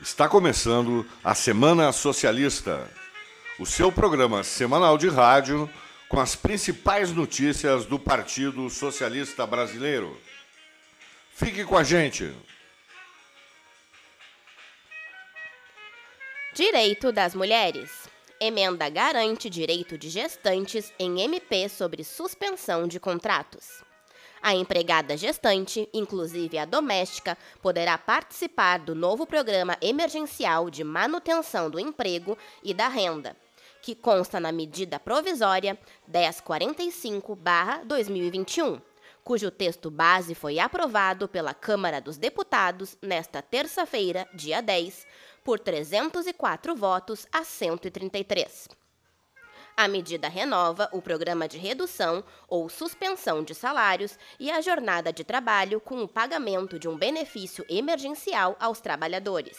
Está começando a Semana Socialista, o seu programa semanal de rádio com as principais notícias do Partido Socialista Brasileiro. Fique com a gente. Direito das Mulheres. Emenda garante direito de gestantes em MP sobre suspensão de contratos. A empregada gestante, inclusive a doméstica, poderá participar do novo programa emergencial de manutenção do emprego e da renda, que consta na medida provisória 1045-2021, cujo texto base foi aprovado pela Câmara dos Deputados nesta terça-feira, dia 10, por 304 votos a 133. A medida renova o programa de redução ou suspensão de salários e a jornada de trabalho com o pagamento de um benefício emergencial aos trabalhadores.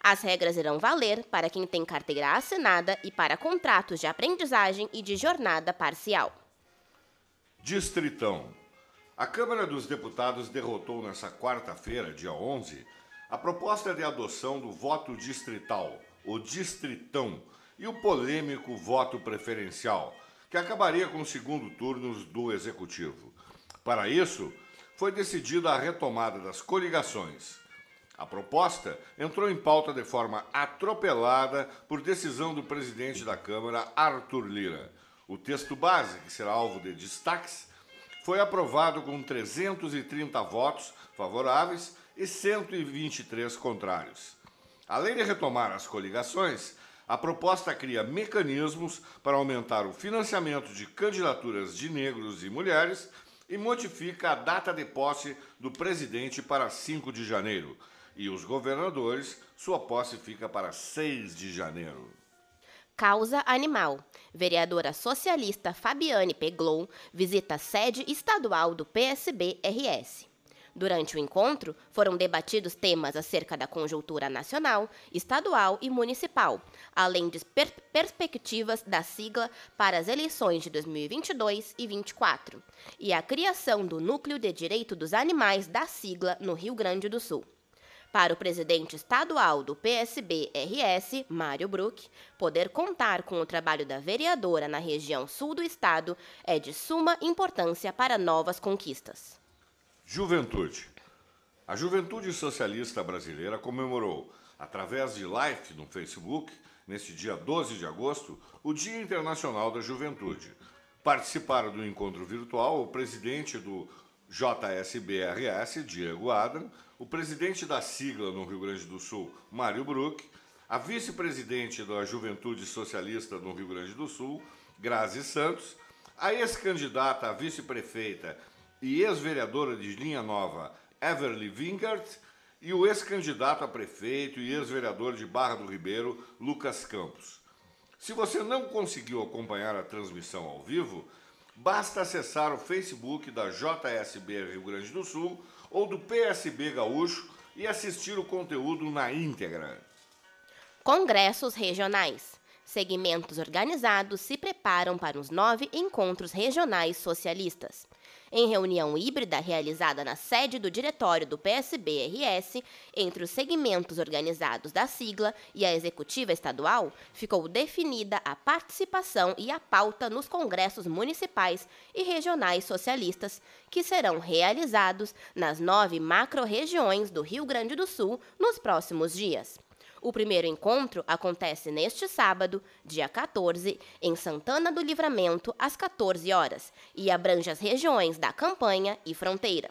As regras irão valer para quem tem carteira assinada e para contratos de aprendizagem e de jornada parcial. Distritão. A Câmara dos Deputados derrotou nesta quarta-feira, dia 11, a proposta de adoção do voto distrital, o distritão, e o polêmico voto preferencial, que acabaria com os segundo turnos do Executivo. Para isso, foi decidida a retomada das coligações. A proposta entrou em pauta de forma atropelada por decisão do presidente da Câmara, Arthur Lira. O texto base, que será alvo de destaques, foi aprovado com 330 votos favoráveis e 123 contrários. Além de retomar as coligações, a proposta cria mecanismos para aumentar o financiamento de candidaturas de negros e mulheres e modifica a data de posse do presidente para 5 de janeiro. E os governadores, sua posse fica para 6 de janeiro. Causa Animal. Vereadora socialista Fabiane Peglou visita a sede estadual do PSB-RS. Durante o encontro, foram debatidos temas acerca da conjuntura nacional, estadual e municipal, além de per perspectivas da sigla para as eleições de 2022 e 2024, e a criação do Núcleo de Direito dos Animais da sigla no Rio Grande do Sul. Para o presidente estadual do PSB-RS, Mário Bruck, poder contar com o trabalho da vereadora na região sul do estado é de suma importância para novas conquistas. Juventude. A Juventude Socialista Brasileira comemorou, através de live no Facebook, neste dia 12 de agosto, o Dia Internacional da Juventude. Participaram do encontro virtual o presidente do JSBRS, Diego Adam, o presidente da sigla no Rio Grande do Sul, Mário Bruck, a vice-presidente da Juventude Socialista no Rio Grande do Sul, Grazi Santos, a ex-candidata a vice-prefeita e ex-vereadora de Linha Nova, Everly Wingert, e o ex-candidato a prefeito e ex-vereador de Barra do Ribeiro, Lucas Campos. Se você não conseguiu acompanhar a transmissão ao vivo, basta acessar o Facebook da JSB Rio Grande do Sul ou do PSB Gaúcho e assistir o conteúdo na íntegra. Congressos regionais. Segmentos organizados se preparam para os nove encontros regionais socialistas. Em reunião híbrida realizada na sede do diretório do PSB-RS, entre os segmentos organizados da sigla e a executiva estadual, ficou definida a participação e a pauta nos congressos municipais e regionais socialistas, que serão realizados nas nove macro-regiões do Rio Grande do Sul nos próximos dias. O primeiro encontro acontece neste sábado, dia 14, em Santana do Livramento, às 14 horas, e abrange as regiões da Campanha e Fronteira.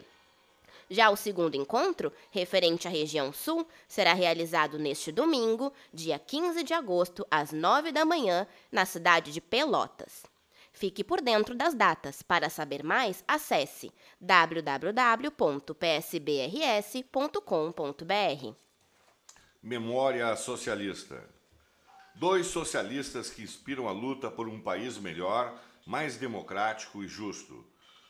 Já o segundo encontro, referente à região sul, será realizado neste domingo, dia 15 de agosto, às 9 da manhã, na cidade de Pelotas. Fique por dentro das datas. Para saber mais, acesse www.psbrs.com.br. Memória Socialista. Dois socialistas que inspiram a luta por um país melhor, mais democrático e justo.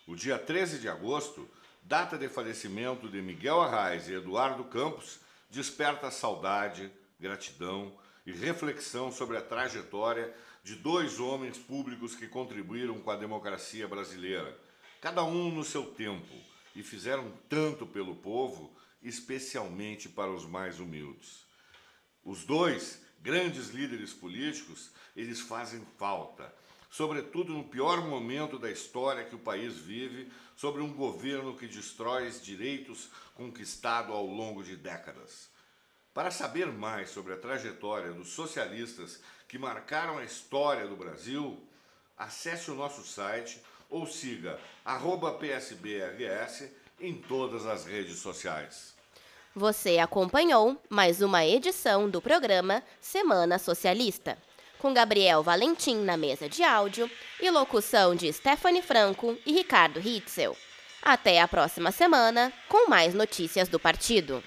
O dia 13 de agosto, data de falecimento de Miguel Arraes e Eduardo Campos, desperta saudade, gratidão e reflexão sobre a trajetória de dois homens públicos que contribuíram com a democracia brasileira, cada um no seu tempo, e fizeram tanto pelo povo, especialmente para os mais humildes. Os dois grandes líderes políticos, eles fazem falta, sobretudo no pior momento da história que o país vive, sobre um governo que destrói os direitos conquistados ao longo de décadas. Para saber mais sobre a trajetória dos socialistas que marcaram a história do Brasil, acesse o nosso site ou siga PSBRS em todas as redes sociais. Você acompanhou mais uma edição do programa Semana Socialista, com Gabriel Valentim na mesa de áudio e locução de Stephanie Franco e Ricardo Hitzel. Até a próxima semana com mais notícias do partido.